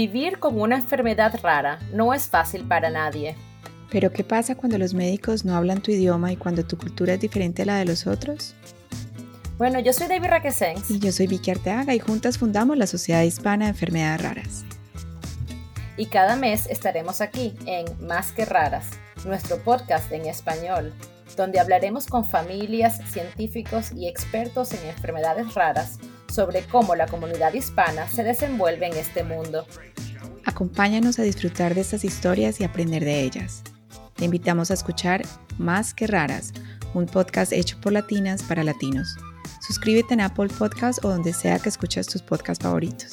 Vivir con una enfermedad rara no es fácil para nadie. Pero ¿qué pasa cuando los médicos no hablan tu idioma y cuando tu cultura es diferente a la de los otros? Bueno, yo soy David Raquesens. Y yo soy Vicky Arteaga y juntas fundamos la Sociedad Hispana de Enfermedades Raras. Y cada mes estaremos aquí en Más que Raras, nuestro podcast en español, donde hablaremos con familias, científicos y expertos en enfermedades raras sobre cómo la comunidad hispana se desenvuelve en este mundo. Acompáñanos a disfrutar de estas historias y aprender de ellas. Te invitamos a escuchar Más que Raras, un podcast hecho por latinas para latinos. Suscríbete en Apple Podcast o donde sea que escuches tus podcasts favoritos.